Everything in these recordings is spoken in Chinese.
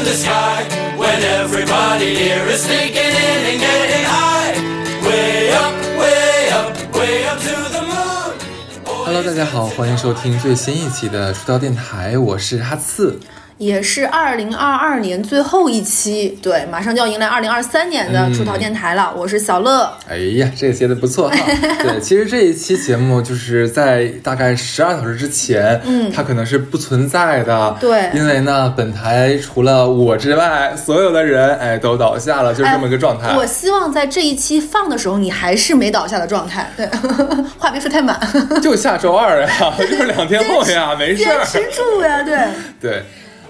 to the sky when everybody here is sneaking in and getting high. Way up, way up, way up to the moon. Hello，大家好，欢迎收听最新一期的出道电台，我是哈刺。也是二零二二年最后一期，对，马上就要迎来二零二三年的出逃电台了。我是小乐，哎呀，这个接的不错哈。对，其实这一期节目就是在大概十二小时之前，嗯，它可能是不存在的，对，因为呢，本台除了我之外，所有的人哎都倒下了，就是这么个状态。我希望在这一期放的时候，你还是没倒下的状态。对，话别说太满。就下周二呀，就是两天后呀，没事儿。坚持住呀，对。对。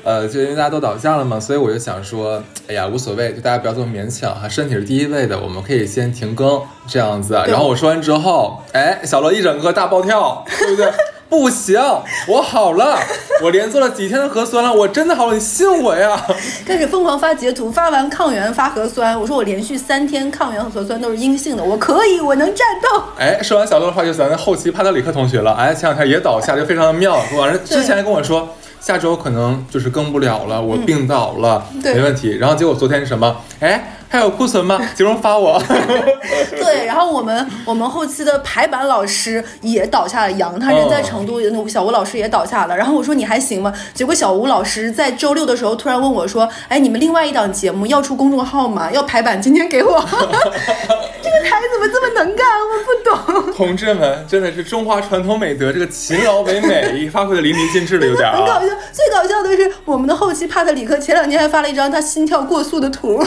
呃，就因为大家都倒下了嘛，所以我就想说，哎呀，无所谓，就大家不要这么勉强哈，身体是第一位的，我们可以先停更这样子。然后我说完之后，哎，小罗一整个大暴跳，对不对？不行，我好了，我连做了几天的核酸了，我真的好了，你信我呀！开始疯狂发截图，发完抗原发核酸，我说我连续三天抗原和核酸都是阴性的，我可以，我能战斗。哎，说完小乐的话，就咱后期帕特里克同学了，哎，前两天也倒下，就非常的妙。完了之前还跟我说。下周可能就是更不了了，我病倒了，没问题。然后结果昨天是什么？哎。还有库存吗？集中发我。对，然后我们我们后期的排版老师也倒下了杨，他人在成都，那小吴老师也倒下了。然后我说你还行吗？结果小吴老师在周六的时候突然问我说：“哎，你们另外一档节目要出公众号吗？要排版，今天给我。”这个台怎么这么能干？我不懂。同志们，真的是中华传统美德，这个勤劳为美发挥的淋漓尽致了，有点。很搞笑，最搞笑的是我们的后期帕特里克前两天还发了一张他心跳过速的图。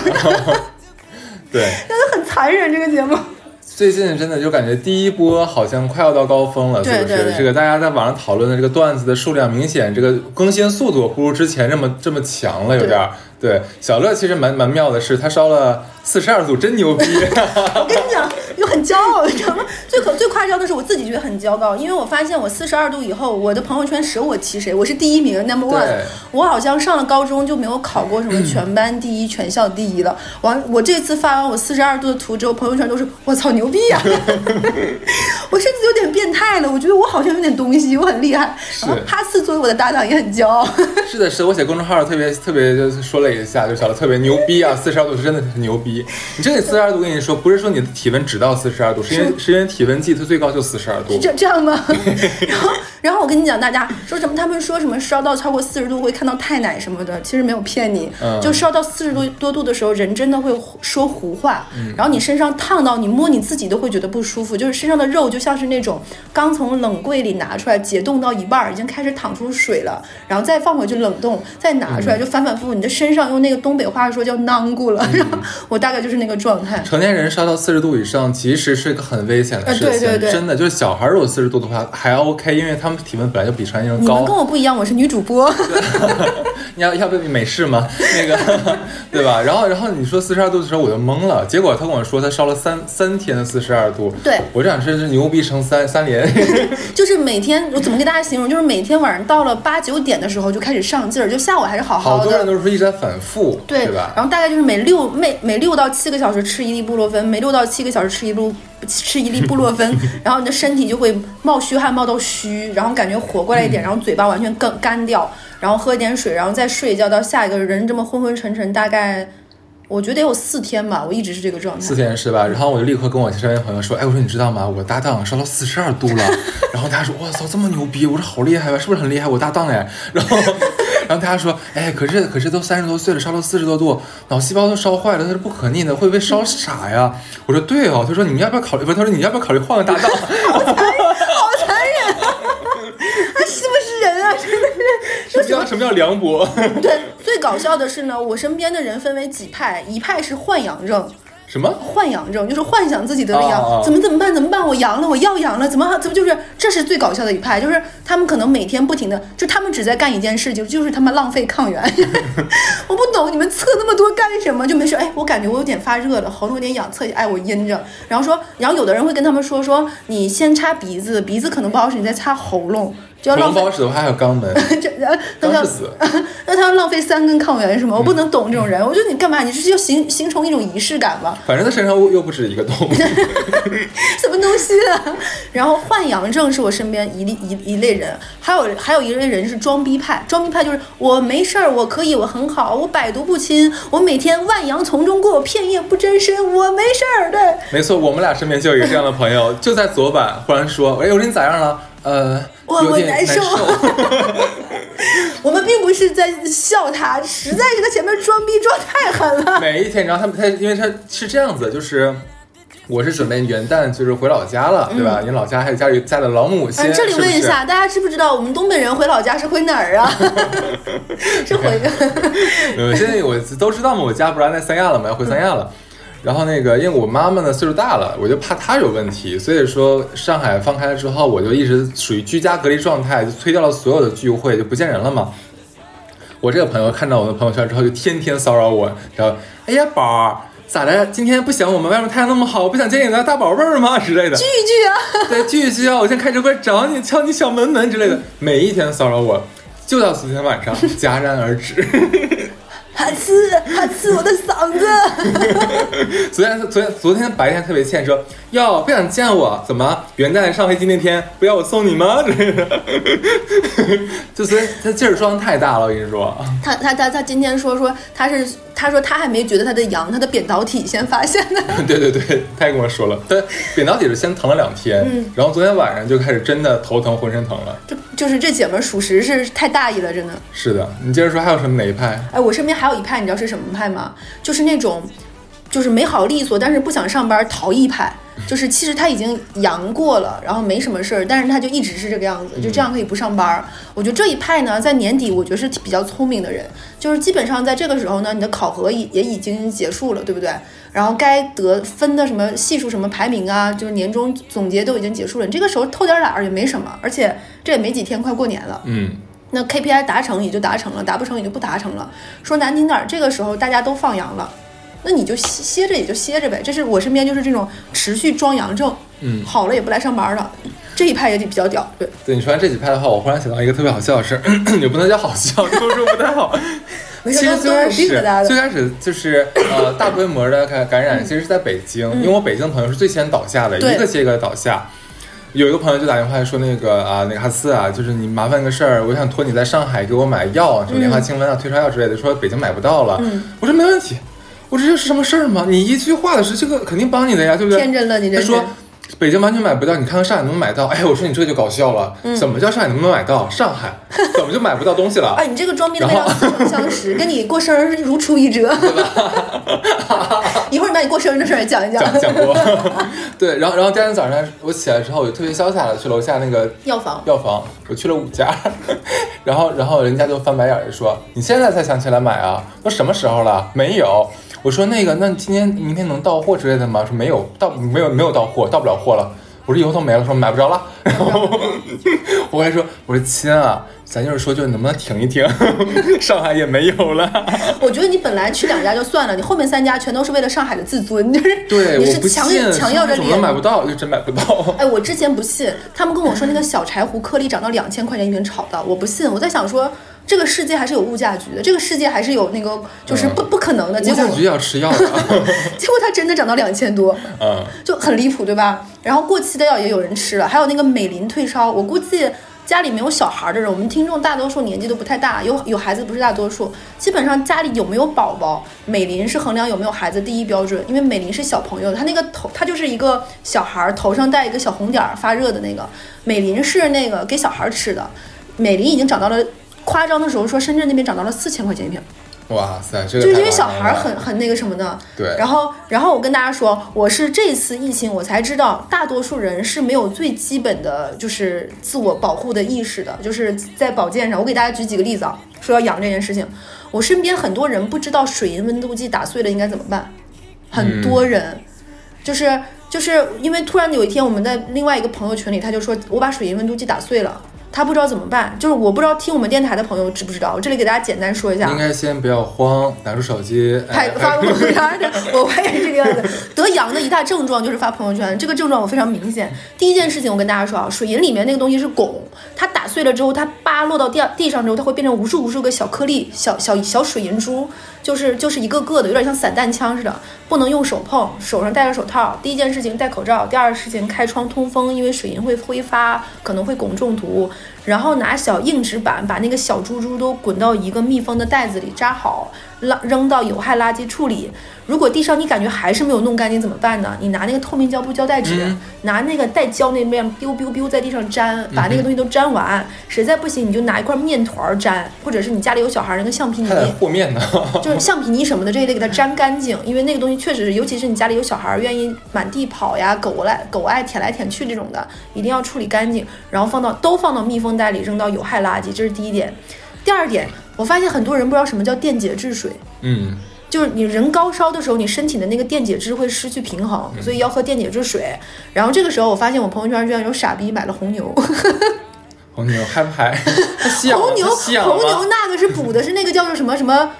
对，真的很残忍这个节目。最近真的就感觉第一波好像快要到高峰了，是不是？这个大家在网上讨论的这个段子的数量明显，这个更新速度不如之前这么这么强了，有点。对，小乐其实蛮蛮妙的是，他烧了四十二度，真牛逼。我跟你讲。就很骄傲，你知道吗？最可最夸张的是我自己觉得很骄傲，因为我发现我四十二度以后，我的朋友圈舍我其谁，我是第一名，number one。我好像上了高中就没有考过什么全班第一、全校第一了。完，我这次发完我四十二度的图之后，朋友圈都是我操牛逼呀！我甚至有点变态了，我觉得我好像有点东西，我很厉害。是。哈斯作为我的搭档也很骄傲。是的，是的我写公众号特别特别就说了一下，就小的特别牛逼啊！四十二度是真的是牛逼。你这个四十二度，跟你说不是说你的体温只到四十二度，是因为是因为体温计它最高就四十二度，这这样吗？然后然后我跟你讲，大家说什么？他们说什么烧到超过四十度会看到太奶什么的，其实没有骗你，就烧到四十多多度的时候，人真的会说胡话。然后你身上烫到，你摸你自己都会觉得不舒服，就是身上的肉就像是那种刚从冷柜里拿出来解冻到一半，已经开始淌出水了，然后再放回去冷冻，再拿出来就反反复复，你的身上用那个东北话说叫囊咕了。然后我大概就是那个状态。成年人烧到四十度以上，其实是一个很危险的事情，真的就是小孩如果四十度的话还 OK，因为他们体温本来就比成年人高。你们跟我不一样，我是女主播。你要要不美式吗？那个 对吧？然后然后你说四十二度的时候我就懵了，结果他跟我说他烧了三三天的四十二度。对，我这想说是牛逼成三三连。就是每天我怎么给大家形容？就是每天晚上到了八九点的时候就开始上劲儿，就下午还是好好的。好多人都是说一直在反复，对对吧？然后大概就是每六每每六到七个小时吃一粒布洛芬，每六到七个小时吃一粒。吃一粒布洛芬，然后你的身体就会冒虚汗，冒到虚，然后感觉活过来一点，然后嘴巴完全干干掉，然后喝一点水，然后再睡一觉，到下一个人这么昏昏沉沉，大概我觉得有四天吧，我一直是这个状态。四天是吧？然后我就立刻跟我身边朋友说，哎，我说你知道吗？我搭档烧到四十二度了。然后他说，哇操，这么牛逼！我说好厉害吧？是不是很厉害？我搭档哎。然后。然后大家说，哎，可是可是都三十多岁了，烧到四十多度，脑细胞都烧坏了，它是不可逆的，会不会烧傻呀？我说对哦。他说你们要不要考虑？不，他说你要不要考虑换个搭档？好残忍，好残忍啊！他是不是人啊？真的是。什么叫什么叫凉薄？对，最搞笑的是呢，我身边的人分为几派，一派是患阳症。什么幻阳症？就是幻想自己得了阳，怎么怎么办？怎么办？我阳了，我要阳了，怎么怎么就是？这是最搞笑的一派，就是他们可能每天不停的，就他们只在干一件事情，就是他们浪费抗原。我不懂你们测那么多干什么？就没事。哎，我感觉我有点发热了，喉咙有点痒，测一下。哎，我阴着。然后说，然后有的人会跟他们说说，你先擦鼻子，鼻子可能不好使，你再擦喉咙。就要浪费的话还有肛门，这呃那他。那他要浪费三根抗原是吗？我不能懂这种人。我觉得你干嘛？你这是要形形成一种仪式感吗？反正他身上又不止一个洞。什么东西啊？然后患阳症是我身边一类一一类人，还有还有一类人是装逼派。装逼派就是我没事儿，我可以，我很好，我百毒不侵，我每天万阳丛中过，片叶不沾身，我没事儿的。没错，我们俩身边就有一个这样的朋友，就在昨晚忽然说：“哎，我说你咋样了？呃，我我难难受 我们并不是在笑他，实在是他前面装逼装太狠了。每一天，然后他们他因为他是这样子，就是我是准备元旦就是回老家了，对吧？因为老家还有家里家里的老母亲。嗯，这里问一下，大家知不知道我们东北人回老家是回哪儿啊？是回呃，现在我都知道嘛，我家不是在三亚了嘛，要回三亚了。然后那个，因为我妈妈呢岁数大了，我就怕她有问题，所以说上海放开了之后，我就一直属于居家隔离状态，就推掉了所有的聚会，就不见人了嘛。我这个朋友看到我的朋友圈之后，就天天骚扰我，然后哎呀宝儿咋的？今天不想我们外面太阳那么好，我不想见你的大宝贝儿吗之类的。聚一聚啊！对，聚一聚啊！我先开直播找你，敲你小门门之类的，每一天骚扰我，就到昨天晚上戛然而止。哈刺哈刺，我的嗓子。昨天昨天昨天白天特别欠说，哟不想见我，怎么元旦上飞机那天不要我送你吗？之类的，就所以他劲儿装太大了，我跟你说。他他他他今天说说他是他说他还没觉得他的阳，他的扁桃体先发现的。对对对，他也跟我说了，他扁桃体是先疼了两天，然后昨天晚上就开始真的头疼，浑身疼了。就就是这姐们儿属实是太大意了，真的。是的，你接着说还有什么哪一派？哎，我身边还有一派，你知道是什么派吗？就是那种，就是没好利索，但是不想上班逃逸派。就是其实他已经阳过了，然后没什么事儿，但是他就一直是这个样子，就这样可以不上班儿。我觉得这一派呢，在年底我觉得是比较聪明的人，就是基本上在这个时候呢，你的考核也也已经结束了，对不对？然后该得分的什么系数、什么排名啊，就是年终总结都已经结束了，你这个时候偷点懒儿也没什么，而且这也没几天，快过年了。嗯，那 KPI 达成也就达成了，达不成也就不达成了。说难听点儿，这个时候大家都放羊了，那你就歇歇着也就歇着呗。这是我身边就是这种持续装阳症，嗯好了也不来上班了，这一派也比较屌，对。对你说完这几派的话，我忽然想到一个特别好笑的事儿，也不能叫好笑，这么说不太好。没其实最开始最开始就是呃大规模的感感染，其实是在北京，因为我北京的朋友是最先倒下的，嗯一个接一个倒下。有一个朋友就打电话说那个啊那个哈斯啊，就是你麻烦个事儿，我想托你在上海给我买药，什么莲花清瘟啊、退烧药之类的，说北京买不到了。嗯我说没问题，我说这是什么事儿吗？你一句话的事，这个肯定帮你的呀，对不对？天真了你这是他说。北京完全买不到，你看看上海能不能买到？哎，我说你这就搞笑了，怎么叫上海能不能买到？上海 怎么就买不到东西了？哎，你这个装逼的曾相识，跟你过生日如出一辙。一会儿你把你过生日的事儿也讲一讲讲过，对，然后然后第二天早上我起来之后，我就特别潇洒的去楼下那个药房药房，我去了五家，然后然后人家就翻白眼儿说：“你现在才想起来买啊？都什么时候了？没有。”我说：“那个，那你今天明天能到货之类的吗？”说没有，到没有没有到货，到不了货了。我说以后都没了，说买不着了。然后我还说：“我说亲啊，咱就是说，就能不能停一停？上海也没有了。”我觉得你本来去两家就算了，你后面三家全都是为了上海的自尊，就是对，你是强信，强要着怎么能。买不到？就真买不到。哎，我之前不信，他们跟我说那个小柴胡颗粒涨到两千块钱一瓶炒的，我不信。我在想说，这个世界还是有物价局的，这个世界还是有那个就是不、不可能的。结果物价局要吃药的。结果它真的涨到两千多，嗯，就很离谱，对吧？然后过期的药也有人吃了，还有那个美林退烧，我估计。家里没有小孩的人，我们听众大多数年纪都不太大，有有孩子不是大多数。基本上家里有没有宝宝，美林是衡量有没有孩子第一标准，因为美林是小朋友，他那个头，他就是一个小孩儿头上带一个小红点儿发热的那个，美林是那个给小孩儿吃的，美林已经涨到了夸张的时候说深圳那边涨到了四千块钱一瓶。哇塞，这个就是因为小孩很很那个什么的，对然后，然后我跟大家说，我是这次疫情我才知道，大多数人是没有最基本的就是自我保护的意识的，就是在保健上。我给大家举几个例子啊，说要养这件事情，我身边很多人不知道水银温度计打碎了应该怎么办，很多人。就是就是因为突然有一天我们在另外一个朋友群里，他就说我把水银温度计打碎了，他不知道怎么办。就是我不知道听我们电台的朋友知不知道，我这里给大家简单说一下。应该先不要慌，拿出手机，哎，拍 发朋友圈的，我我也是这个样子。得阳的一大症状就是发朋友圈，这个症状我非常明显。第一件事情我跟大家说啊，水银里面那个东西是汞，它打打碎了之后，它扒落到地地上之后，它会变成无数无数个小颗粒、小小小水银珠，就是就是一个个的，有点像散弹枪似的，不能用手碰，手上戴着手套。第一件事情戴口罩，第二事情开窗通风，因为水银会挥发，可能会汞中毒。然后拿小硬纸板把那个小珠珠都滚到一个密封的袋子里扎好，扔扔到有害垃圾处理。如果地上你感觉还是没有弄干净怎么办呢？你拿那个透明胶布胶带纸，拿那个带胶那面 biu biu biu 在地上粘，把那个东西都粘完。实在不行，你就拿一块面团粘，或者是你家里有小孩那个橡皮泥，和面呢。就是橡皮泥什么的这一类给它粘干净，因为那个东西确实是，尤其是你家里有小孩愿意满地跑呀，狗来狗爱舔来舔去这种的，一定要处理干净，然后放到都放到密封袋里，扔到有害垃圾，这是第一点。第二点，我发现很多人不知道什么叫电解质水，嗯，就是你人高烧的时候，你身体的那个电解质会失去平衡，所以要喝电解质水。然后这个时候，我发现我朋友圈居然有傻逼买了红牛，红牛嗨不嗨？红牛红牛那个是补的是那个叫做什么什么。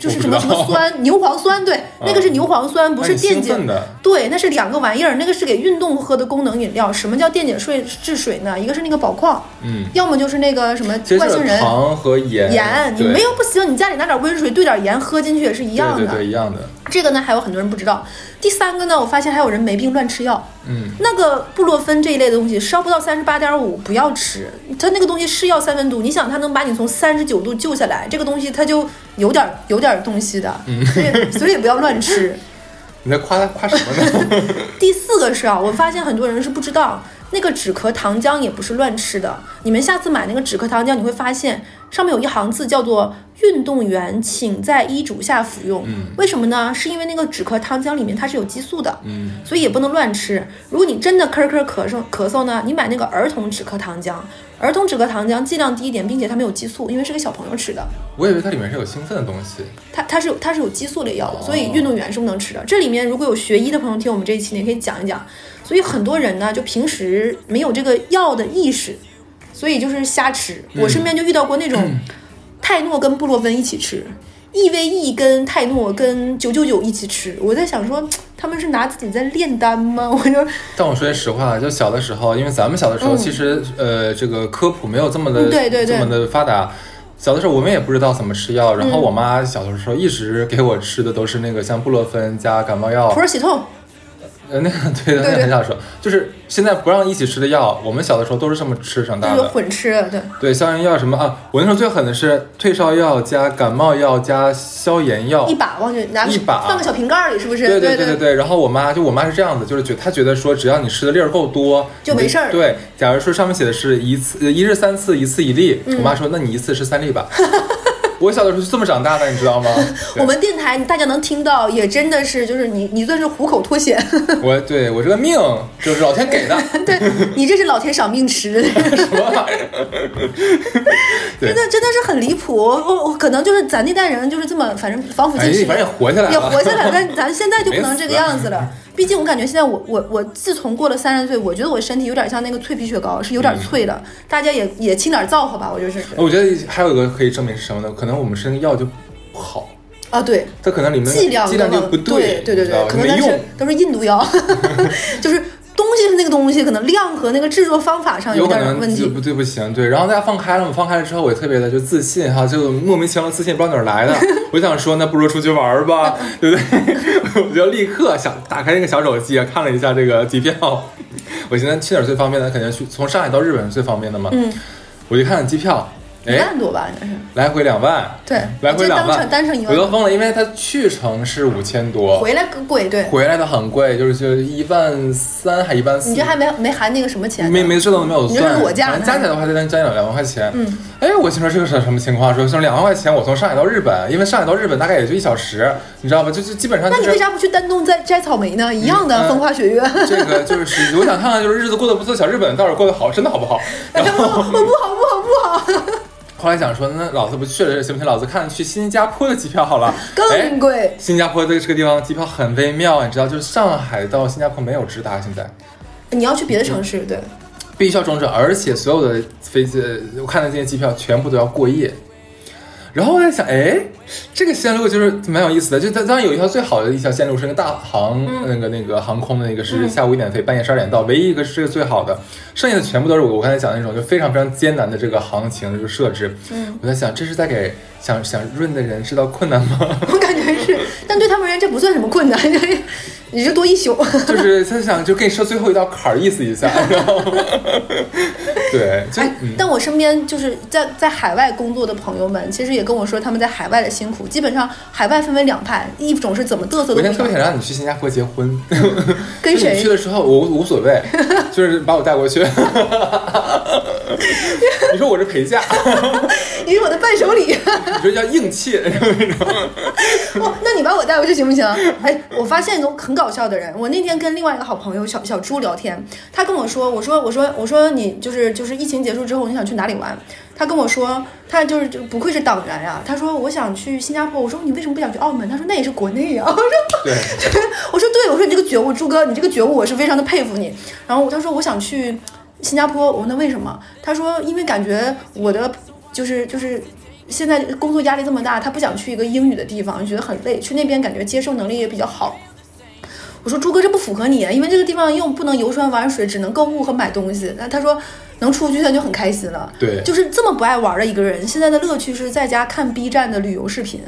就是什么什么酸，牛磺酸，对，那个是牛磺酸，不是电解的。对，那是两个玩意儿，那个是给运动喝的功能饮料。什么叫电解水治水呢？一个是那个宝矿，嗯，要么就是那个什么外星人糖和盐，盐，你没有不行，你家里拿点温水兑点盐喝进去也是一样的。对对对，一样的。这个呢，还有很多人不知道。第三个呢，我发现还有人没病乱吃药。嗯，那个布洛芬这一类的东西，烧不到三十八点五不要吃。它那个东西是药三分毒，你想它能把你从三十九度救下来，这个东西它就有点有点东西的，所以所以也不要乱吃。你在夸他夸什么呢？第四个是啊，我发现很多人是不知道，那个止咳糖浆也不是乱吃的。你们下次买那个止咳糖浆，你会发现上面有一行字叫做“运动员请在医嘱下服用”。为什么呢？是因为那个止咳糖浆里面它是有激素的，嗯，所以也不能乱吃。如果你真的咳咳咳嗽咳嗽呢，你买那个儿童止咳糖浆。儿童止咳糖浆剂量低一点，并且它没有激素，因为是给小朋友吃的。我以为它里面是有兴奋的东西。它它是有它是有激素类药的，所以运动员是不能吃的。这里面如果有学医的朋友听我们这一期，你也可以讲一讲。所以很多人呢，就平时没有这个药的意识，所以就是瞎吃。我身边就遇到过那种泰诺跟布洛芬一起吃，EVE 跟泰诺跟九九九一起吃。我在想说，他们是拿自己在炼丹吗？我就但我说句实话，就小的时候，因为咱们小的时候，其实呃，这个科普没有这么的、嗯对对对这么的发达。小的时候我们也不知道怎么吃药，然后嗯我妈小的时候一直给我吃的都是那个像布洛芬加感冒药普，洱喜痛，呃，那个对的，那个很小的时候，就是现在不让一起吃的药，我们小的时候都是这么吃长就是大的。混吃的，对。对，消炎药什么啊？我那时候最狠的是退烧药加感冒药加消炎药，一把往去拿一把放个小瓶盖里，是不是？对对对对对，然后我妈就我妈是这样子，就是觉她觉得说只要你吃的粒儿够多就没事儿对，假如说上面写的是一次呃一日三次，一次一粒，嗯我妈说那你一次吃三粒吧。我小的时候是这么长大的，你知道吗？我们电台大家能听到，也真的是就是你你算是虎口脱险。我对我这个命就是老天给的，对你这是老天赏命吃，真的真的是很离谱。我我我可能就是咱那代人就是这么，反正防腐哎剂吃，反正也活下来了也活下来，但咱现在就不能这个样子了。毕竟我感觉现在我我我自从过了三十岁，我觉得我身体有点像那个脆皮雪糕，是有点脆的。大家也也轻点造化吧，我就是我觉得还有一个可以证明是什么呢？可能我们吃那个药就不好，啊，对。它可能里面剂量剂量就不对对对对，可能但是。都是印度药，就是东西是那个东西，可能量和那个制作方法上有可点问题。不对不行，对，然后大家放开了嘛，放开了之后我也特别的就自信哈，就莫名其妙的自信，不知道哪儿来的。我就想说，那不如出去玩吧，对不对？我就立刻想打开那个小手机啊，看了一下这个机票。我现在去哪儿最方便呢？肯定去从上海到日本是最方便的嘛。嗯，我就看机票，一哎，万多吧，应该是。来回两万，对，来回两万这单程，一万，我都疯了，因为它去程是五千多，回来更贵，对。回来的很贵，就是就一万三还一万四。你这还没没含那个什么钱？没没这都没有你这裸价加起来的话，就将近两万块钱。嗯，哎，我心说这个是什么情况？说说两万块钱，我从上海到日本，因为上海到日本大概也就一小时，你知道吧？就就基本上就是那你为啥不去丹东摘摘草莓呢？一样的嗯风花雪月。这个就是我想看看，就是日子过得不错，小日本到底过得好，真的好不好？然我后 不好不好不好，后来想说，那老子不去了行不行？老子看去新加坡的机票好了。哎更贵。新加坡这个这个地方机票很微妙，你知道，就是上海到新加坡没有直达，现在你要去别的城市，对，必须要中转，而且所有的飞机，我看的这些机票全部都要过夜。然后我在想，哎，这个线路就是蛮有意思的。就当当然有一条最好的一条线路是那个大航、那个那个航空的那个是下午一点飞，半夜十二点到，唯一一个是这个最好的，剩下的全部都是我我刚才讲的那种就非常非常艰难的这个行情这个设置。嗯，我在想，这是在给想想润的人制造困难吗？我感觉是，但对他们而言这不算什么困难，你就多一宿。就是他想就给你设最后一道坎儿，意思一下。然后对，就哎，但我身边就是在在海外工作的朋友们，其实也跟我说他们在海外的辛苦。基本上海外分为两派，一种是怎么嘚瑟的我特别想想，让你去新加坡结婚，跟谁去的时候，我无所谓，就是把我带过去。你说我是陪嫁，你是我的伴手礼。你说叫硬气，哦，那你把我带回去行不行？哎，我发现一种很搞笑的人。我那天跟另外一个好朋友小小朱聊天，他跟我说，我说我说我说你就是就是疫情结束之后你想去哪里玩？他跟我说，他就是就不愧是党员呀、他说我想去新加坡。我说你为什么不想去澳门？他说那也是国内呀、我说对，我说对，我说你这个觉悟，朱哥，你这个觉悟我是非常的佩服你。然后他说我想去新加坡，我问他为什么？他说因为感觉我的就是就是现在工作压力这么大，他不想去一个英语的地方，觉得很累，去那边感觉接受能力也比较好。我说朱哥，这不符合你啊，因为这个地方又不能游山玩水，只能购物和买东西。那他说能出去他就很开心了。对就是这么不爱玩的一个人，现在的乐趣是在家看 B 站的旅游视频。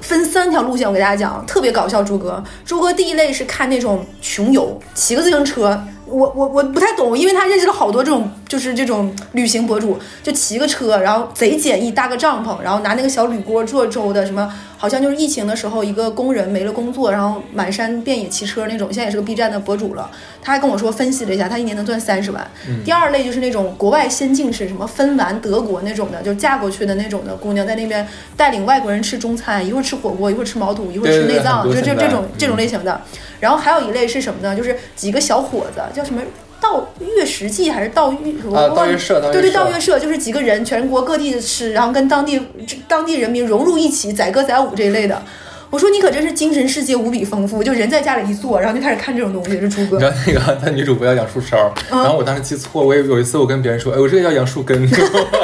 分三条路线，我给大家讲，特别搞笑。朱哥，朱哥第一类是看那种穷游，骑个自行车。我我我不太懂，因为他认识了好多这种就是这种旅行博主，就骑个车，然后贼简易，搭个帐篷，然后拿那个小铝锅做粥的，什么好像就是疫情的时候一个工人没了工作，然后满山遍野骑车那种，现在也是个 B 站的博主了。他还跟我说分析了一下，他一年能赚三十万。第二类就是那种国外先进式，什么芬兰、德国那种的，就嫁过去的那种的姑娘，在那边带领外国人吃中餐，一会儿吃火锅，一会儿吃毛肚，一会儿吃内脏，就就这种这种嗯类型的。然后还有一类是什么呢？就是几个小伙子，叫什么？道月食记还是道月？我啊忘了道月社道月对对，社道月社就是几个人，全国各地的吃，然后跟当地当地人民融入一起，载歌载舞这一类的。我说你可真是精神世界无比丰富，就人在家里一坐，然后就开始看这种东西，是朱哥你知。道那个他女主播叫杨树梢，嗯然后我当时记错，我有有一次我跟别人说，哎，我这个叫杨树根，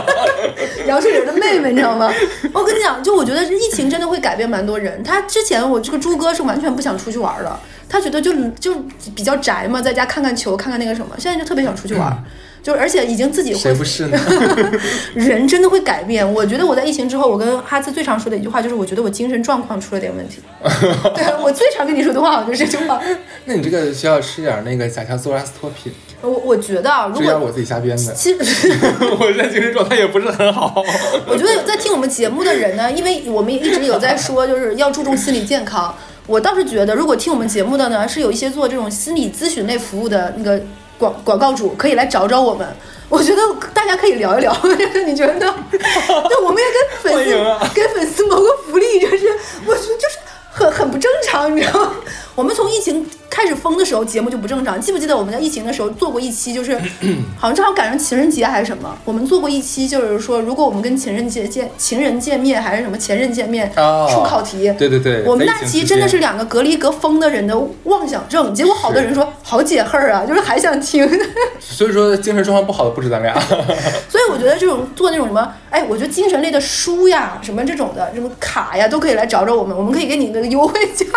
杨树林的妹妹，你知道吗？我跟你讲，就我觉得疫情真的会改变蛮多人。他之前我这个朱哥是完全不想出去玩的，他觉得就就比较宅嘛，在家看看球，看看那个什么。现在就特别想出去玩，就而且已经自己会谁不是呢？人真的会改变。我觉得我在疫情之后，我跟哈斯最常说的一句话就是，我觉得我精神状况出了点问题。对我最常跟你说的话就是这句话。那你这个需要吃点那个甲硝唑拉斯托品，我我觉得啊，如果我自己瞎编的。其实。我现在精神状态也不是很好。我觉得在听我们节目的人呢，因为我们也一直有在说，就是要注重心理健康。我倒是觉得，如果听我们节目的呢，是有一些做这种心理咨询类服务的那个广广告主，可以来找找我们。我觉得大家可以聊一聊，你觉得呢？就我们也跟粉丝、欢迎啊给粉丝谋个福利，就是我觉得就是很很不正常，你知道吗？我们从疫情开始封的时候，节目就不正常。记不记得我们在疫情的时候做过一期，就是 好像正好赶上情人节还是什么，我们做过一期，就是说如果我们跟情人节见情人见面还是什么前任见面，哦出考题。对对对，我们那期期真的是两个隔离隔封的人的妄想症，结果好多人说好解恨儿啊，就是还想听。所以说精神状况不好的不止咱俩。所以我觉得这种做那种什么，哎，我觉得精神类的书呀，什么这种的，什么卡呀，都可以来找找我们，我们可以给你那个优惠价。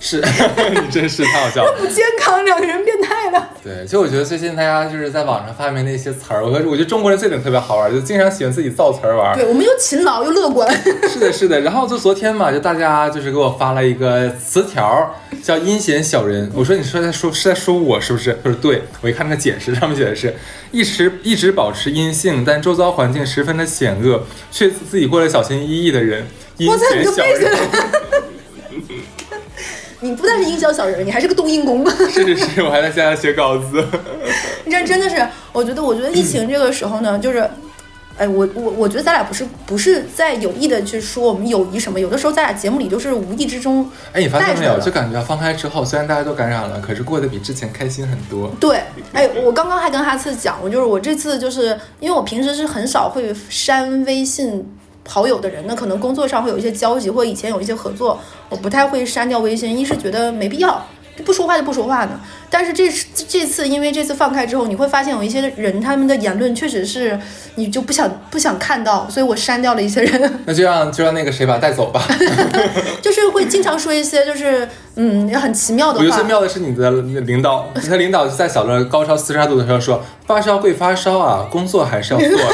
是你真是太好笑了。不健康，两个人变态了。对，就我觉得最近大家就是在网上发明的一些词儿，我我觉得中国人这点特别好玩，就经常喜欢自己造词儿玩。对，我们又勤劳又乐观。是的，是的。然后就昨天嘛，就大家就是给我发了一个词条，叫阴险小人。我说你说在说是在说我是不是？他说对。我一看那个解释，上面写的是一直一直保持阴性，但周遭环境十分的险恶，却自己过得小心翼翼的人，阴险小人。你不但是营销小人，你还是个冬阴功。是是是，我还在现在写稿子。这真的是，我觉得，我觉得疫情这个时候呢，就是，哎，我我我觉得咱俩不是不是在有意的去说我们友谊什么，有的时候咱俩节目里就是无意之中哎，你发现没有？就感觉放开之后，虽然大家都感染了，可是过得比之前开心很多。对，哎，我刚刚还跟哈次讲，我就是我这次就是因为我平时是很少会删微信好友的人，那可能工作上会有一些交集，或者以前有一些合作，我不太会删掉微信。一是觉得没必要，不说话就不说话呢。但是这次这次因为这次放开之后，你会发现有一些人他们的言论确实是你就不想不想看到，所以我删掉了一些人，那就让就让那个谁把他带走吧。就是会经常说一些就是嗯很奇妙的话。我觉得最妙的是你的领导，你的领导在小乐高烧四十二度的时候说，发烧归发烧啊，工作还是要做的。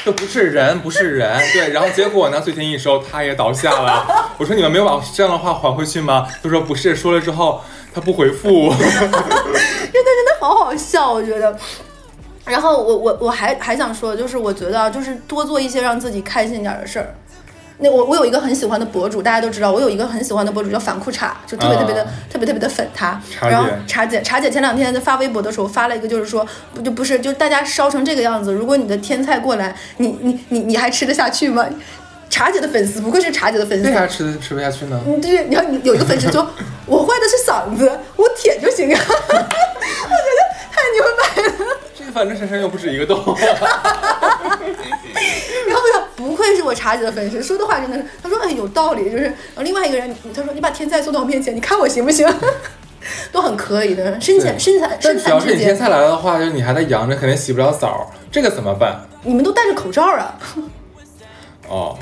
这不是人，不是人，对。然后结果呢，最近一收，他也倒下了。我说你们没有把这样的话还回去吗？他说不是，说了之后他不回复。真的真的好好笑，我觉得。然后我我我还还想说，就是我觉得就是多做一些让自己开心点的事儿。那我我有一个很喜欢的博主，大家都知道，我有一个很喜欢的博主叫反裤衩，就特别特别的、啊特别特别的粉他。然后茶姐茶姐前两天在发微博的时候发了一个，就是说不就不是就大家烧成这个样子，如果你的天菜过来，你你你你还吃得下去吗？茶姐的粉丝不愧是茶姐的粉丝为，啥吃吃不下去呢？嗯，对，然后有一个粉丝说，我坏的是嗓子，我舔就行啊。我觉得太牛掰了。这反正身上又不止一个洞。然后愧是我茶姐的粉丝，说的话真的是，他说哎有道理，就是。然后另外一个人，他说你把天菜送到我面前，你看我行不行？都很可以的，身材身材身但只要是你天菜来了的话，就是你还在阳着，肯定洗不了澡，这个怎么办？你们都戴着口罩啊，哦，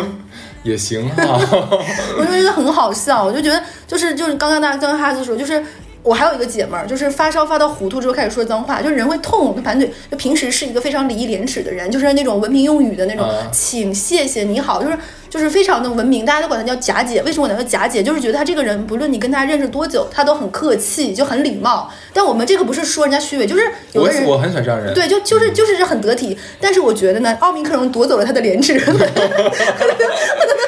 也行哈。我就觉得很好笑，我就觉得就是就是刚刚大刚刚哈斯说，就是我还有一个姐们儿，就是发烧发到糊涂之后开始说脏话，就是人会痛，就反嘴。就平时是一个非常礼义廉耻的人，就是那种文明用语的那种，啊请、谢谢、你好，就是就是非常的文明，大家都管她叫贾姐。为什么我管她叫贾姐？就是觉得她这个人，不论你跟她认识多久，她都很客气，就很礼貌。但我们这个不是说人家虚伪，就是有的人我很喜欢这样人。对，就就是就是很得体。但是我觉得呢，奥密克戎夺走了她的廉耻和他的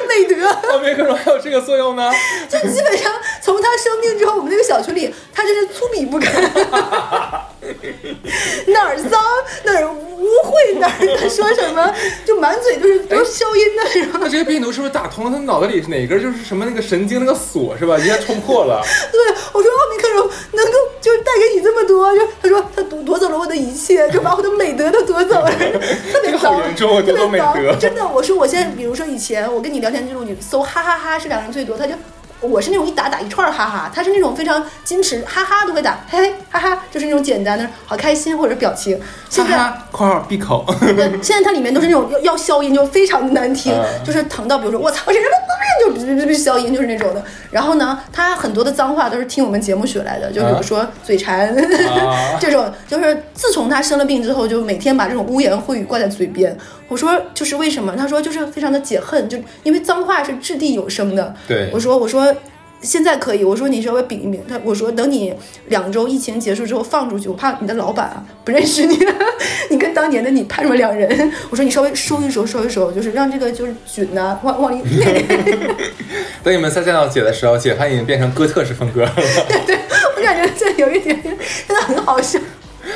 美德。奥密克戎还有这个作用呢？就基本上从他生病之后，我们那个小区里，他真是粗鄙不堪，哪儿脏哪儿污秽哪儿说什么，就满嘴都是都是消音的那种。病毒是不是打通了他脑袋里哪根就是什么那个神经那个锁是吧？一下冲破了。对，我说奥密克戎能够就是带给你这么多，就他说他夺夺走了我的一切，就把我的美德都夺走了，特别这个好脏，严重啊特别夺走美脏德真的，我说我现在，比如说以前我跟你聊天记录，你搜哈哈哈是两个人最多，他就。我是那种一打打一串儿哈哈，他是那种非常矜持，哈哈都会打，嘿嘿哈哈，就是那种简单的好开心或者表情。现在括号闭口。对，现在它里面都是那种要要消音，就非常难听，嗯就是疼到比如说我操，这人就哔哔哔消音，就是那种的。然后呢，他很多的脏话都是听我们节目学来的，就比如说嘴馋、啊这种，就是自从他生了病之后，就每天把这种污言秽语挂在嘴边。我说就是为什么？他说就是非常的解恨，就因为脏话是掷地有声的。对我说我说。现在可以，我说你稍微比一比，他我说等你两周疫情结束之后放出去，我怕你的老板啊不认识你，你跟当年的你判若两人。我说你稍微收一收，收一收，就是让这个就是菌呐、往往里内。等 你们再见到姐的时候，姐她已经变成哥特式风格了。对对，我感觉这有一点点真的很好笑。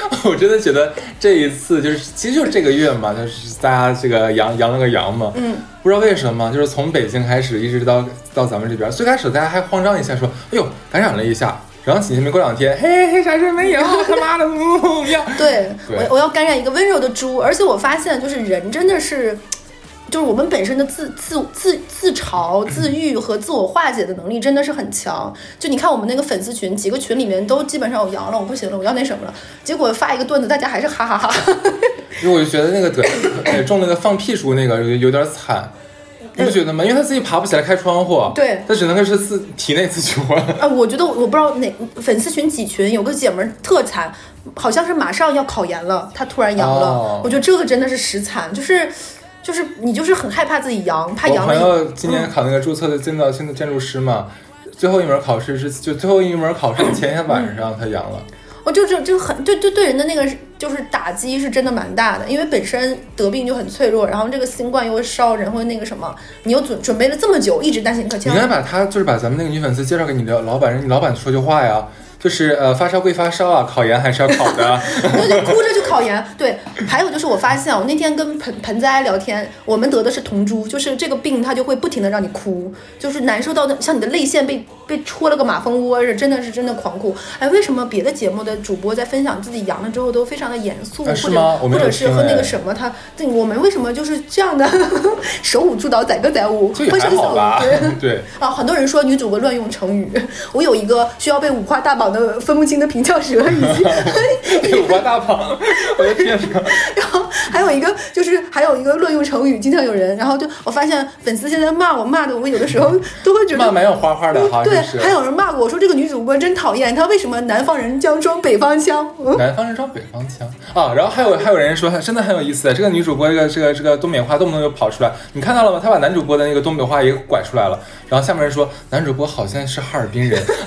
我真的觉得这一次就是，其实就是这个月嘛，就是大家这个阳阳了个阳嘛，嗯，不知道为什么，就是从北京开始一直到到咱们这边，最开始大家还慌张一下，说，哎呦感染了一下，然后紧接着没过两天，嘿嘿啥事没有，他妈的，嗯呀，对。对。我我要感染一个温柔的猪，而且我发现就是人真的是。就是我们本身的自自自自嘲、自愈和自我化解的能力真的是很强。就你看我们那个粉丝群，几个群里面都基本上我阳了，我不行了，我要那什么了。结果发一个段子，大家还是哈哈哈 因为我就觉得那个得呃中那个放屁鼠那个有有点惨。你不觉得吗？因为他自己爬不起来开窗户，对他只能是自体内自救啊。啊，我觉得我我不知道哪粉丝群几群有个姐们儿特惨，好像是马上要考研了，她突然阳了。哦我觉得这个真的是实惨，就是就是你就是很害怕自己阳，怕我朋阳了以。友今年考那个注册的建造性的建筑师嘛，最后一门考试是就最后一门考试前一天晚上他阳了。哦就就就很对对对人的那个就是打击是真的蛮大的，因为本身得病就很脆弱，然后这个新冠又会烧人，会那个什么，你又准准备了这么久，一直担心，可千万你应该把他就是把咱们那个女粉丝介绍给你的老板，让你老板说句话呀。就是呃发烧归发烧啊，考研还是要考的。对对，哭着去考研。对，还有就是我发现，我那天跟盆盆栽聊天，我们得的是同珠，就是这个病它就会不停的让你哭，就是难受到的像你的泪腺被被戳了个马蜂窝似的，真的是真的狂哭。哎，为什么别的节目的主播在分享自己阳了之后都非常的严肃，啊是或者吗或者是和那个什么他，对我们为什么就是这样的 手舞足蹈载歌载舞，这也还挥手走好吧对。对，啊，很多人说女主播乱用成语，我有一个需要被五花大绑的分不清的平翘舌，以及 五花大绑，我的天哪！然后还有一个就是还有一个乱用成语，经常有人，然后就我发现粉丝现在骂我骂的，我有的时候都会觉得。骂蛮有花花的哈，对就，是还有人骂我说这个女主播真讨厌，她为什么南方人将装北方腔？嗯，南方人装北方腔啊，然后还有还有人说真的很有意思，这个女主播这个这个这个东北话动不动就跑出来，你看到了吗？她把男主播的那个东北话也拐出来了，然后下面人说男主播好像是哈尔滨人，怎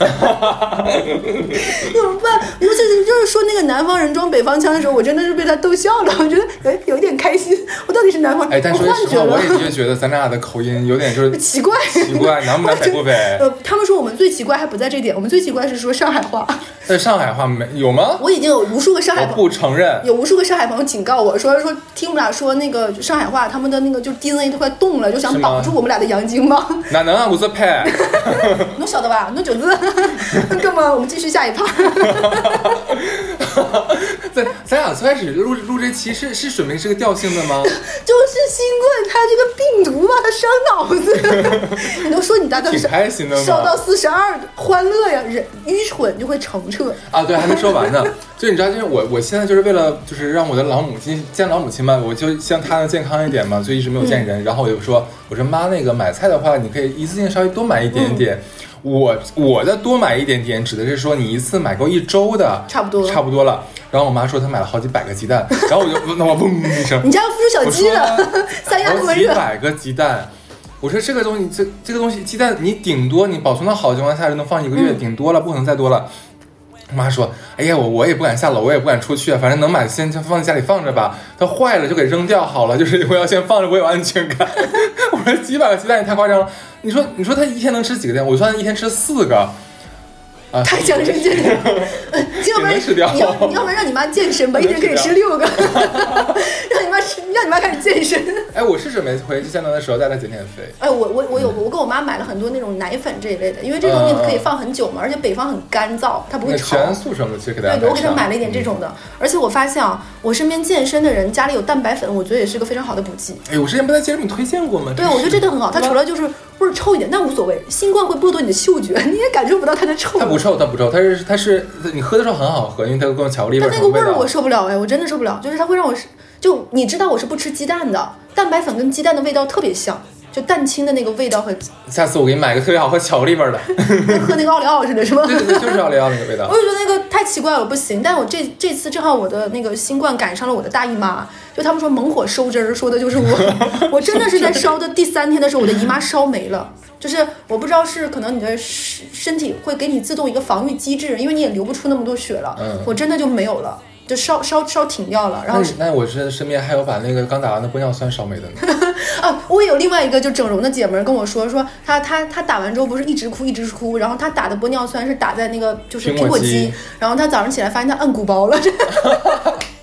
么办？尤其是就是说那个南方人装北方腔的时候，我真的是被他逗笑了，我觉得哎有一点开心。我到底是南方人？哎，但我说实话，我。也的确觉得咱俩的口音有点就是 奇怪，奇怪，南不南北不北。呃，他们说我们最奇怪还不在这点，我们最奇怪是说上海话。在上海话没有吗？我已经有无数个上海我朋不承认。有无数个上海朋友警告我说说听我们俩说那个上海话，他们的那个就 DNA 都快动了，就想绑住我们俩的阳精吗？哪能啊？我是拍。侬晓得吧？侬就是。那么我们继续下一趴。咱咱俩最开始录录这期是是准备这个调性的吗？就是新冠，它这个病毒吧，它伤脑子。你都说你大概挺是开心的烧到嘛。四十二，欢乐呀，人愚蠢就会澄澈。啊，对，还没说完呢。就你知道，就是我我现在就是为了就是让我的老母亲见老母亲嘛，我就希望她能健康一点嘛，所以一直没有见人。然后我就说，我说妈，那个买菜的话，你可以一次性稍微多买一点点。我我的多买一点点，指的是说你一次买够一周的，差不多差不多了。然后我妈说她买了好几百个鸡蛋，然后我就那我嗡一声，你家要孵出小我鸡了说，三亚那好几么热。百个鸡蛋。我说这个东西，这这个东西，鸡蛋你顶多你保存的好的情况下就能放一个月，嗯顶多了，不可能再多了。妈说：“哎呀，我我也不敢下楼，我也不敢出去，反正能买先就放在家里放着吧。它坏了就给扔掉好了，就是我要先放着，我有安全感。”我说几百个鸡蛋也太夸张了。你说你说他一天能吃几个蛋？我算一天吃四个。啊，太强身健体了，呃要不然你要你要不然让你妈健身吧，一天可以吃六个，让你妈吃，让你妈开始健身。哎，我是准备回去见到的时候带她减减肥。哎，我我我有我跟我妈买了很多那种奶粉这一类的，因为这种东西可以放很久嘛，而且北方很干燥，它不会潮。全素什么的，其实给大家对，我给她买了一点这种的，而且我发现啊，我身边健身的人家里有蛋白粉，我觉得也是个非常好的补剂。哎，我之前不在节目里推荐过吗？对，我觉得这个很好，它除了就是味儿臭一点，那无所谓。新冠会剥夺你的嗅觉，你也感受不到它的臭。它不臭，它不臭，它是它是你喝的时候很好喝，因为它更巧克力味但那个味儿我。受不了哎，我真的受不了，就是它会让我，就你知道我是不吃鸡蛋的，蛋白粉跟鸡蛋的味道特别像，就蛋清的那个味道和下次我给你买个特别好喝巧克力味儿的，跟 喝那个奥利奥似的，是吧？对对对，就是奥利奥那个味道我。就觉得那个太奇怪了，不行。但我这这次正好我的那个新冠赶上了我的大姨妈，就他们说猛火收汁儿，说的就是我。我真的是在烧的第三天的时候，我的姨妈烧没了。就是我不知道是可能你的身身体会给你自动一个防御机制，因为你也流不出那么多血了。嗯我真的就没有了，就烧烧烧停掉了。然后那我是身边还有把那个刚打完的玻尿酸烧没的呢。啊，我也有另外一个就整容的姐们儿跟我说，说她她她打完之后不是一直哭一直哭，然后她打的玻尿酸是打在那个就是苹果肌肌，然后她早上起来发现她按鼓包了，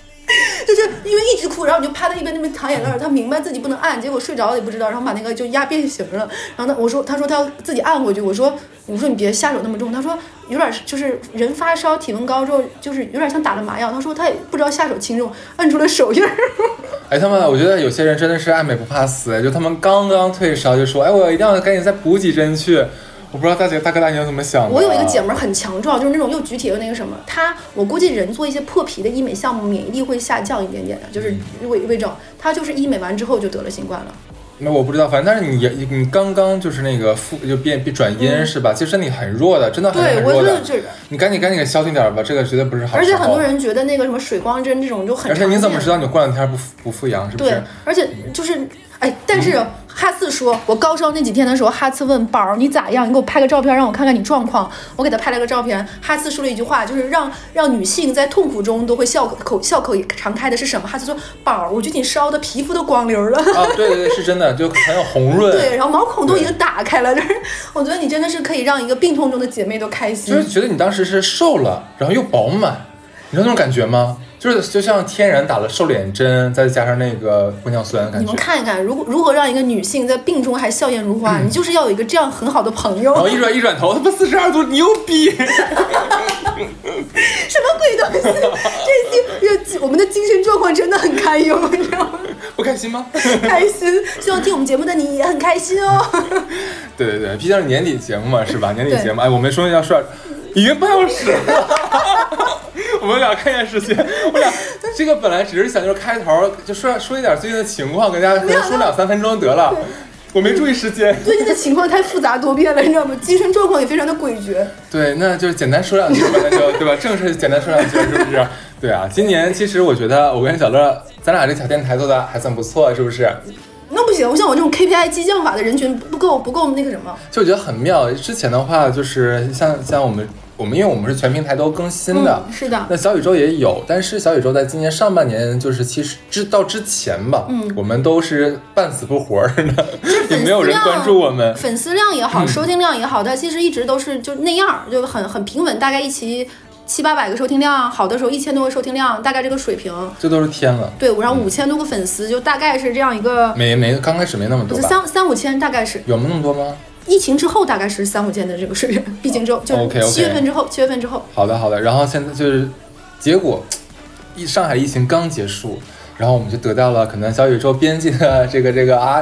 就是因为一直哭，然后你就趴在一边那边淌眼泪儿，她明白自己不能按，结果睡着了也不知道，然后把那个就压变形了，然后他我说他说他要自己按回去，我说我说你别下手那么重，他说有点就是人发烧体温高之后就是有点像打了麻药，他说他也不知道下手轻重，按出了手印儿。哎，他们，我觉得有些人真的是爱美不怕死，就他们刚刚退烧就说，哎，我一定要赶紧再补几针去。我不知道大姐大哥大娘怎么想的。我有一个姐们儿很强壮，就是那种又举铁又那个什么，她我估计人做一些破皮的医美项目，免疫力会下降一点点的，就是嗯胃胃症。她就是医美完之后就得了新冠了。那我不知道，反正但是你你你刚刚就是那个复就变变转阴是吧？其实身体很弱的，真的很对，很弱的我觉得。这，你赶紧赶紧给消停点吧，这个绝对不是好而且很多人觉得那个什么水光针这种就很而且你怎么知道？你过两天不不复阳是不对是？，而且就是哎，但是哈次说，我高烧那几天的时候，哈次问宝儿你咋样？你给我拍个照片，让我看看你状况。我给他拍了个照片，哈次说了一句话，就是让让女性在痛苦中都会笑口笑口常开的是什么？哈次说，宝儿，我觉得你烧的皮肤都光溜了。啊，对对对，是真的，就很有红润。对，然后毛孔都已经打开了，就是我觉得你真的是可以让一个病痛中的姐妹都开心。就是觉得你当时是瘦了，然后又饱满，你知道那种感觉吗？就是就像天然打了瘦脸针，再加上那个玻尿酸的感觉你们。看一看，如果如何让一个女性在病中还笑颜如花，你就是要有一个这样很好的朋友。然后一转一转头，他妈四十二度，牛逼！什么鬼东西？这期我们的精神状况真的很堪忧，你知道吗？不开心吗？开心，希望听我们节目的你也很开心哦。对对对，毕竟是年底节目嘛，是吧？年底节目，哎，我们说要说，已经半小时了。我们俩看一下时间，我俩 这个本来只是想就是开头就说说一点最近的情况，跟大家可能说两三分钟得了。我没注意时间。最近的情况太复杂多变了，你知道吗？精神状况也非常的诡谲。对，那就简单说两句吧，那就对吧？正事简单说两句，是不是？对啊，今年其实我觉得我跟小乐，咱俩这小电台做的还算不错，是不是？那不行，我像我这种 KPI 激将法的人群不够不够那个什么。就我觉得很妙。之前的话，就是像像我们我们，因为我们是全平台都更新的，嗯是的那小宇宙也有，但是小宇宙在今年上半年，就是其实之到之前吧，嗯我们都是半死不活的，也没有人关注我们。粉丝量也好，收听量也好，它其实一直都是就那样，就很很平稳，大概一期七八百个收听量，好的时候一千多个收听量，大概这个水平。这都是天了，对，然后五千多个粉丝，就大概是这样一个，没没刚开始没那么多吧？三三五千，大概是有那么多吗？疫情之后大概是三五千的这个水平，毕竟之后就七月份之后，七月份之后，好的好的，然后现在就是结果，一上海疫情刚结束，然后我们就得到了可能小宇宙编辑的这个这个啊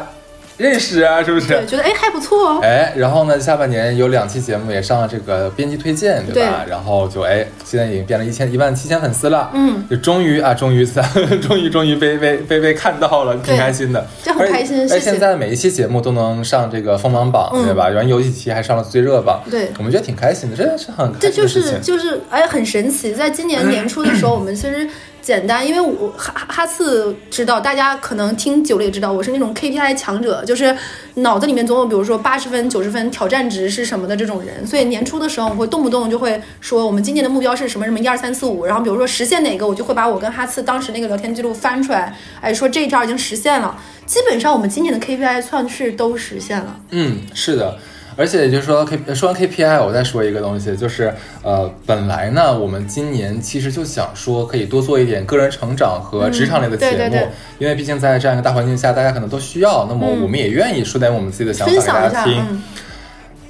认识啊，是不是对，？觉得哎还不错哦。哎，然后呢，下半年有两期节目也上了这个编辑推荐，对吧？然后就哎，现在已经变了一千一万七千粉丝了，嗯，就终于啊，终于终于 终于被被被被看到了，挺开心的，这很开心而且谢谢而现在每一期节目都能上这个锋芒榜，嗯对吧？然后有几期还上了最热榜，对我们觉得挺开心的，真的是很开这就是心的事情。就是哎，很神奇。在今年年初的时候，我们其实简单，因为我哈哈次知道，大家可能听久了也知道，我是那种 KPI 强者，就是脑子里面总有比如说八十分、九十分挑战值是什么的这种人。所以年初的时候，我会动不动就会说我们今年的目标是什么什么一二三四五，然后比如说实现哪个，我就会把我跟哈次当时那个聊天记录翻出来，哎，说这一条已经实现了。基本上我们今年的 KPI 算是都实现了。嗯，是的。而且就是说，K 说完 KPI，我再说一个东西，就是呃，本来呢，我们今年其实就想说，可以多做一点个人成长和职场类的节目，嗯对对对。因为毕竟在这样一个大环境下，大家可能都需要，那么嗯。我们也愿意说点我们自己的想法给大家听。嗯，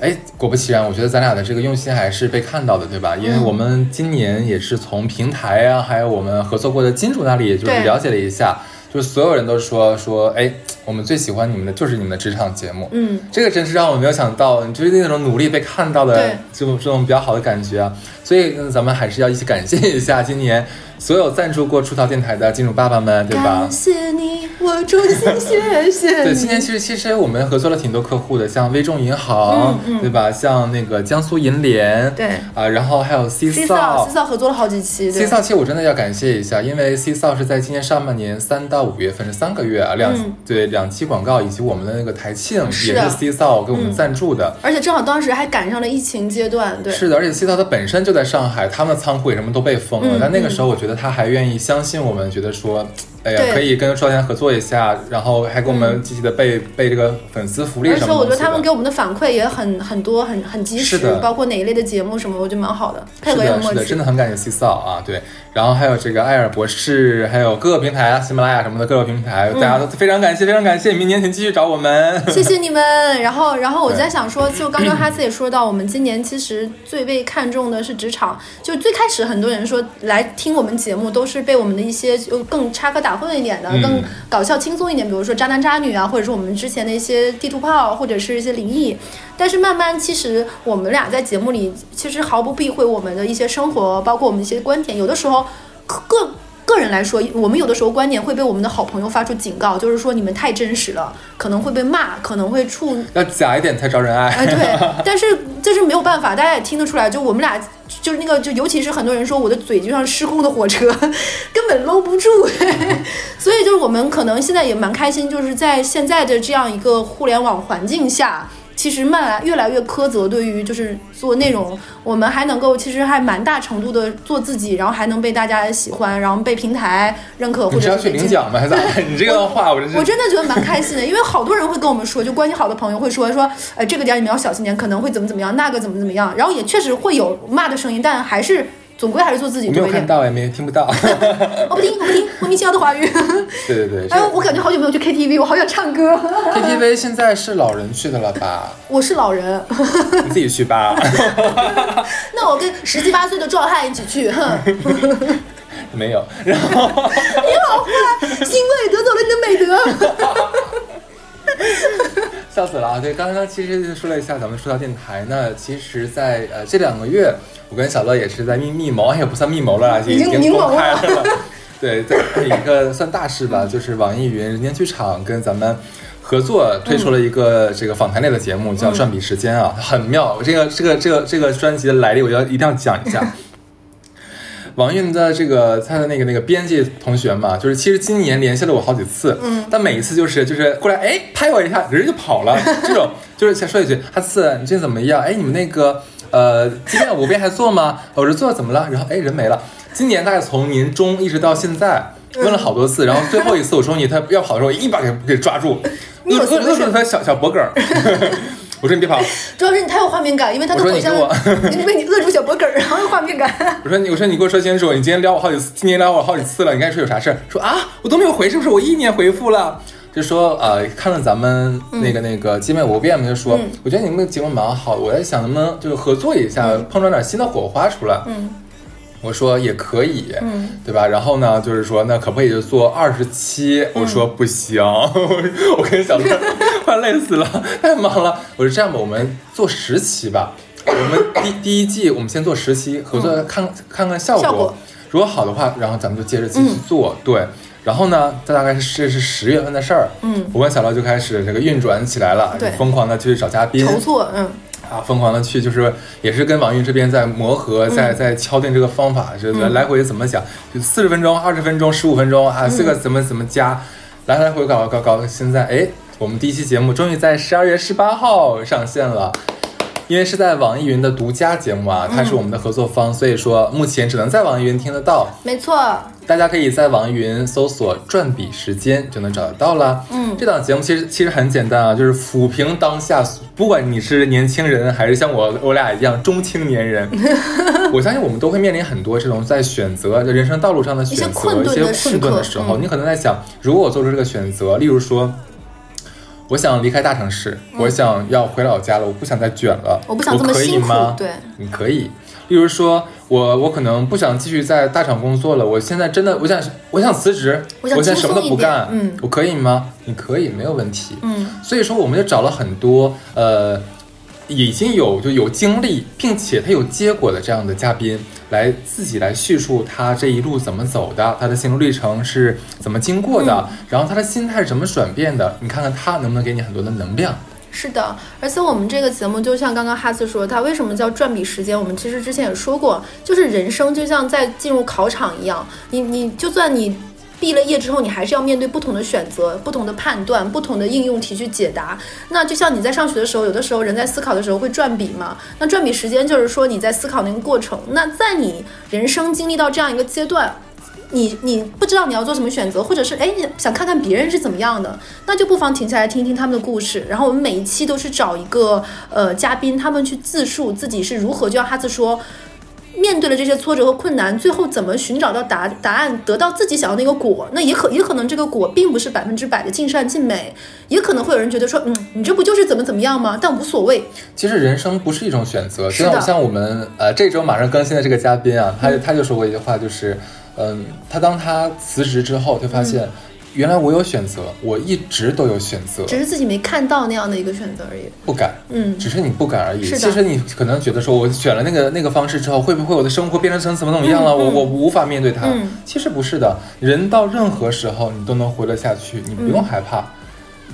哎，果不其然，我觉得咱俩的这个用心还是被看到的，对吧？因为嗯我们今年也是从平台啊，还有我们合作过的金主那里，就是了解了一下，就是所有人都说说，哎，我们最喜欢你们的就是你们的职场节目，嗯，这个真是让我没有想到，就是那种努力被看到的对这种这种比较好的感觉啊。所以嗯咱们还是要一起感谢一下今年所有赞助过出逃电台的金主爸爸们，对吧感？谢你，我衷心谢谢。对，今年其实其实我们合作了挺多客户的，像微众银行，嗯嗯对吧？像那个江苏银联，对啊，然后还有 C，C 扫扫 C 扫合作了好几期，C 对扫，其实我真的要感谢一下，因为 C 扫是在今年上半年三到五月份是三个月啊，两、嗯对两期广告以及我们的那个台庆也是 C 扫给我们赞助的。而且正好当时还赶上了疫情阶段，对，是的，而且 C 扫它本身就在上海，他们的仓库也什么都被封了。嗯但那个时候，我觉得他还愿意相信我们，觉得说，哎呀，可以跟出逃电台合作一下，然后还给我们积极的备、备这个粉丝福利什么的。而且。我觉得他们给我们的反馈也很很多，很很及时是的，包括哪一类的节目什么，我觉得蛮好的，配是的，是的，合也很默契真。的很感谢 C 扫啊，对，然后还有这个艾尔博士，还有各个平台啊，喜马拉雅什么的各个平台，大家都非常感谢，非常感谢，明年请继续找我们。谢谢你们。然后，然后我在想说，就刚刚哈斯也说到，我们今年其实最被看重的是职场。就最开始很多人说来听我们节目，都是被我们的一些就更插科打混一点的、更搞笑轻松一点，比如说渣男渣女啊，或者是我们之前的一些地图炮，或者是一些灵异。但是慢慢，其实我们俩在节目里其实毫不避讳我们的一些生活，包括我们一些观点，有的时候各。个人来说，我们有的时候观点会被我们的好朋友发出警告，就是说你们太真实了，可能会被骂，可能会触要假一点才招人爱。哎，对，但是这是没有办法，大家也听得出来，就我们俩就是那个就尤其是很多人说我的嘴就像失控的火车，根本搂不住。所以就是我们可能现在也蛮开心，就是在现在的这样一个互联网环境下。其实慢来越来越苛责，对于就是做内容，我们还能够其实还蛮大程度的做自己，然后还能被大家喜欢，然后被平台认可，或者你是要去领奖吗？还是咋的？你这个话我我真的觉得蛮开心的，因为好多人会跟我们说，就关系好的朋友会说说，呃，这个点你们要小心点，可能会怎么怎么样，那个怎么怎么样，然后也确实会有骂的声音，但还是总归还是做自己我没多一点。有看到，也没听不到。我 不听，我不听，莫名其妙的华语。对 对对，这哎，我感觉好久没有去 KTV，我好想唱歌。KTV 现在是老人去的了吧？我是老人，你自己去吧。那我跟十七八岁的壮汉一起去，哼。没有，然后你好坏，欣慰得走了你的美德。笑死了啊！对，刚刚其实说了一下，咱们说到电台那，其实在，呃这两个月，我跟小乐也是在密密谋，也不算密谋了，已经经公开了。对，在一个算大事吧，就是网易云人间剧场跟咱们合作推出了一个这个访谈类的节目，叫《转笔时间》啊，很妙。这个这个这个这个专辑的来历，我要一定要讲一下。网易云的这个他的那个那个编辑同学嘛，就是其实今年联系了我好几次，嗯，但每一次就是就是过来哎拍我一下，人就跑了，这种就是先说一句，哈次你最近怎么样？哎，你们那个呃今天五边还做吗？我说做怎么了？然后哎人没了。今年大概从年中一直到现在，问了好多次，然后最后一次我终于他要跑的时候，我一把给给抓住，你有扼扼扼什么事住他小小脖梗儿。我说你别跑，主要是你太有画面感，因为他的我说头像我 你被你扼住小脖梗儿，然后有画面感。我说你，我说你给我说清楚，你今天撩我好几次，今天撩我好几次了，你刚才说有啥事儿？说啊，我都没有回，是不是？我一年回复了。就说呃，看了咱们那个那个《姐妹无变》嘛，就说、嗯我觉得你们的节目蛮好，我在想能不能就是合作一下，碰撞点新的火花出来。嗯我说也可以，嗯对吧？然后呢，就是说那可不可以就做二十期？我说不行，我跟小乐快累死了，太忙了。我说这样吧，我们做十期吧。我们第 第一季我们先做十期，合作看、看看效果。嗯效果如果好的话，然后咱们就接着继续做。对，然后呢，这大概是这是十月份的事儿。嗯，我跟小乐就开始这个运转起来了，对疯狂的去找嘉宾，筹措，嗯，啊，疯狂的去，就是也是跟网易这边在磨合，嗯在在敲定这个方法，就是来来回怎么想，就四十分钟、二十分钟、十五分钟啊，嗯这个怎么怎么加，来来回搞搞搞，现在哎，我们第一期节目终于在十二月十八号上线了。因为是在网易云的独家节目啊，它是我们的合作方，所以说目前只能在网易云听得到。没错，大家可以在网易云搜索“转笔时间”就能找得到了。嗯这档节目其实其实很简单啊，就是抚平当下，不管你是年轻人还是像我我俩一样中青年人，我相信我们都会面临很多这种在选择人生道路上的选择、一些困顿的时一些困顿的时候，嗯你可能在想，如果我做出这个选择，例如说。我想离开大城市，我想要回老家了，我不想再卷了，嗯我不想这么可以辛苦吗？对，你可以。例如说，我我可能不想继续在大厂工作了，我现在真的我想我想辞职，我想现在什么都不干，嗯我可以吗？你可以，没有问题。嗯，所以说，我们就找了很多呃已经有就有经历，并且他有结果的这样的嘉宾，来自己来叙述他这一路怎么走的，他的心路历程是怎么经过的，嗯然后他的心态是怎么转变的，你看看他能不能给你很多的能量。是的，而且我们这个节目就像刚刚哈斯说，他为什么叫转笔时间？我们其实之前也说过，就是人生就像在进入考场一样，你你就算你。毕了业之后，你还是要面对不同的选择、不同的判断、不同的应用题去解答。那就像你在上学的时候，有的时候人在思考的时候会转笔嘛。那转笔时间就是说你在思考那个过程。那在你人生经历到这样一个阶段，你你不知道你要做什么选择，或者是哎你想看看别人是怎么样的，那就不妨停下来听听他们的故事。然后我们每一期都是找一个呃嘉宾，他们去自述自己是如何，就像哈兹说。面对了这些挫折和困难，最后怎么寻找到答答案，得到自己想要那个果？那也可也可能这个果并不是百分之百的尽善尽美，也可能会有人觉得说，嗯，你这不就是怎么怎么样吗？但无所谓，其实人生不是一种选择，是的像像我们呃这周马上更新的这个嘉宾啊，他他就说过一句话，就是嗯，他当他辞职之后，就发现、嗯原来我有选择，我一直都有选择，只是自己没看到那样的一个选择而已。不敢，嗯只是你不敢而已。其实你可能觉得说，我选了那个那个方式之后，会不会我的生活变成成怎么怎么样了？我我无法面对它。嗯其实不是的，人到任何时候你都能活得下去，你不用害怕。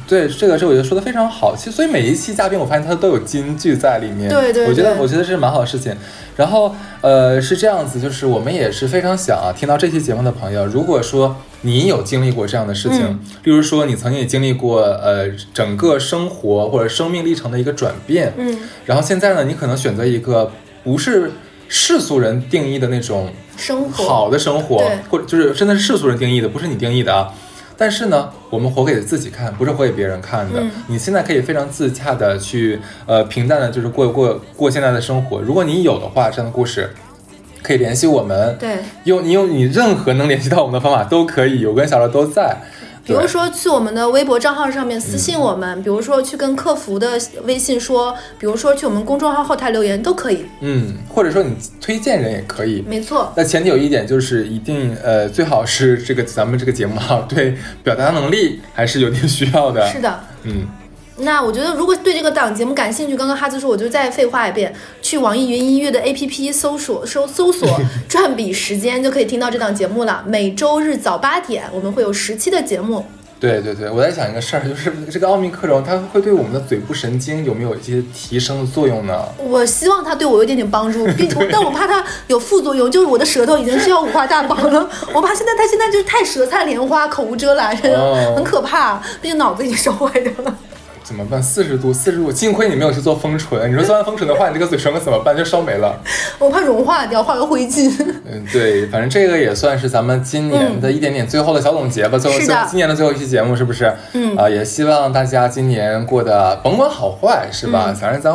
对，这个是我觉得说的非常好。其实，所以每一期嘉宾，我发现他都有金句在里面。对对我觉得我觉得是蛮好的事情。然后，呃，是这样子，就是我们也是非常想啊，听到这期节目的朋友，如果说你有经历过这样的事情，嗯例如说你曾经也经历过呃整个生活或者生命历程的一个转变，嗯，然后现在呢，你可能选择一个不是世俗人定义的那种生活好的生活对，或者就是真的是世俗人定义的，不是你定义的啊。但是呢，我们活给自己看，不是活给别人看的。嗯你现在可以非常自洽的去，呃，平淡的，就是过过过现在的生活。如果你有的话，这样的故事可以联系我们。对。用你用你任何能联系到我们的方法都可以，我跟小乐都在。对比如说去我们的微博账号上面私信我们，比如说去跟客服的微信说，比如说去我们公众号后台留言都可以。嗯，或者说你推荐人也可以。没错，那前提有一点就是一定呃，最好是这个咱们这个节目哈，对表达能力还是有点需要的。是的。嗯，那我觉得，如果对这个档节目感兴趣，刚刚哈子说，我就再废话一遍，去网易云音乐的 APP 搜索搜搜索“转 笔时间”，就可以听到这档节目了。每周日早八点，我们会有十期的节目。对对对，我在想一个事儿，就是这个奥密克戎它会对我们的嘴部神经有没有一些提升的作用呢？我希望它对我有一点点帮助，并但我怕它有副作用，就是我的舌头已经是要五花大绑了，我怕现在它现在就是太舌灿莲花，口无遮拦，哦很可怕，毕竟脑子已经烧坏掉了。怎么办？四十度，四十度，幸亏你没有去做封唇。你说做完封唇的话，你这个嘴唇可怎么办？就烧没了。我怕融化掉，化为灰烬。嗯，对，反正这个也算是咱们今年的一点点最后的小总结吧。最后，今年的最后一期节目是不是？嗯啊、也希望大家今年过得甭管好坏，是吧？嗯反正咱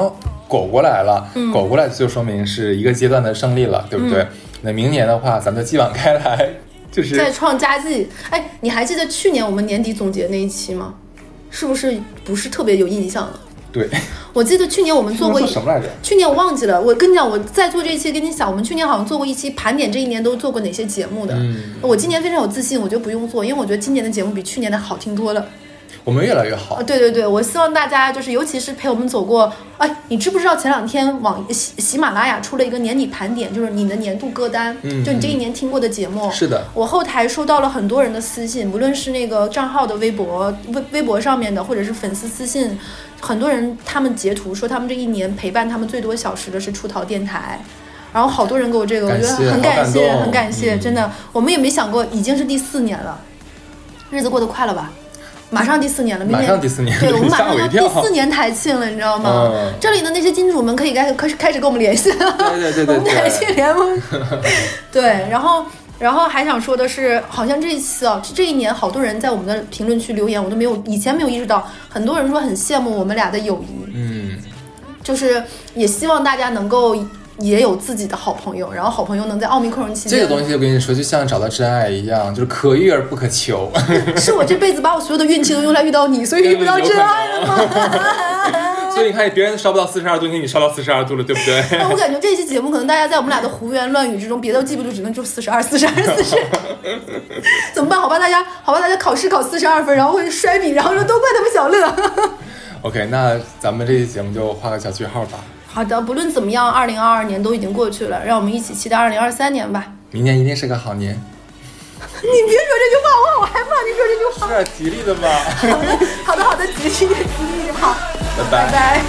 苟过来了，苟过来就说明是一个阶段的胜利了，对不对？那明年的话，咱们就继往开来，就是再创佳绩。哎，你还记得去年我们年底总结那一期吗？是不是不是特别有印象了？对，我记得去年我们做过一什么来着？去年我忘记了，我跟你讲，我在做这一期，跟你讲，我们去年好像做过一期盘点这一年都做过哪些节目的。嗯我今年非常有自信，我觉得不用做，因为我觉得今年的节目比去年的好听多了。我们越来越好啊，。对对对，我希望大家就是，尤其是陪我们走过。哎，你知不知道前两天网喜喜马拉雅出了一个年底盘点，就是你的年度歌单，嗯就你这一年听过的节目。是的，我后台收到了很多人的私信，无论是那个账号的微博、微微博上面的，或者是粉丝私信，很多人他们截图说他们这一年陪伴他们最多小时的是出逃电台。然后好多人给我这个，我觉得很感谢，感很感谢，嗯真的，我们也没想过，已经是第四年了，日子过得快了吧？马上第四年了，明马年上第四年对我们马上 第四年台庆了，你知道吗？嗯这里的那些金主们可以开开始开始跟我们联系了，对对对对我们台庆联盟。对，然后然后还想说的是，好像这一次啊，这一年好多人在我们的评论区留言，我都没有以前没有意识到，很多人说很羡慕我们俩的友谊，嗯，就是也希望大家能够。也有自己的好朋友，然后好朋友能在奥密克戎期间，这个东西我跟你说，就像找到真爱一样，就是可遇而不可求。是我这辈子把我所有的运气都用来遇到你，所以遇不到真爱了吗？所以你看，别人烧不到四十二度，你烧到四十二度了，对不对？但 我感觉这期节目可能大家在我们俩的胡言乱语之中，别的记不住，只能就四十二、四十二、四十。怎么办？好吧，大家，好吧，大家考试考四十二分，然后会摔笔，然后说都怪他们小乐。OK，那咱们这期节目就画个小句号吧。好的，不论怎么样，二零二二年都已经过去了，让我们一起期待二零二三年吧。明年一定是个好年。你别说这句话，我害怕你说这句话。是吉利的吗？好的，好的，吉利吉利好，拜拜拜。